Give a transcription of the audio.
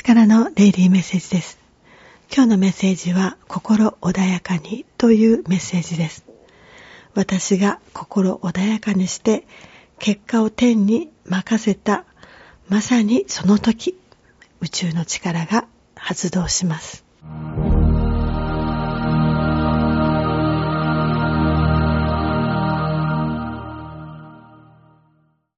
からのデイリーメッセージです。今日のメッセージは心穏やかにというメッセージです。私が心穏やかにして結果を天に任せたまさにその時宇宙の力が発動します。